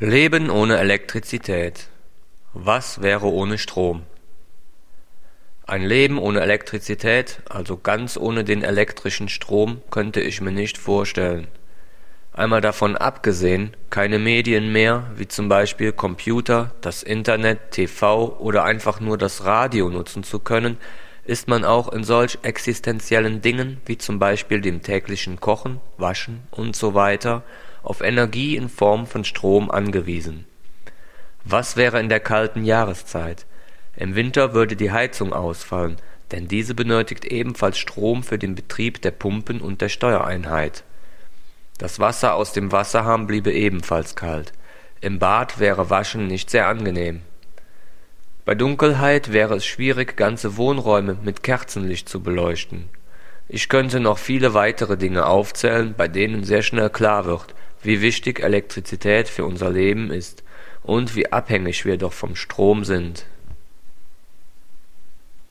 Leben ohne Elektrizität. Was wäre ohne Strom? Ein Leben ohne Elektrizität, also ganz ohne den elektrischen Strom, könnte ich mir nicht vorstellen. Einmal davon abgesehen, keine Medien mehr, wie zum Beispiel Computer, das Internet, TV oder einfach nur das Radio nutzen zu können, ist man auch in solch existenziellen Dingen wie zum Beispiel dem täglichen Kochen, Waschen und so weiter auf Energie in Form von Strom angewiesen. Was wäre in der kalten Jahreszeit? Im Winter würde die Heizung ausfallen, denn diese benötigt ebenfalls Strom für den Betrieb der Pumpen und der Steuereinheit. Das Wasser aus dem Wasserhahn bliebe ebenfalls kalt. Im Bad wäre Waschen nicht sehr angenehm. Bei Dunkelheit wäre es schwierig, ganze Wohnräume mit Kerzenlicht zu beleuchten. Ich könnte noch viele weitere Dinge aufzählen, bei denen sehr schnell klar wird, wie wichtig Elektrizität für unser Leben ist und wie abhängig wir doch vom Strom sind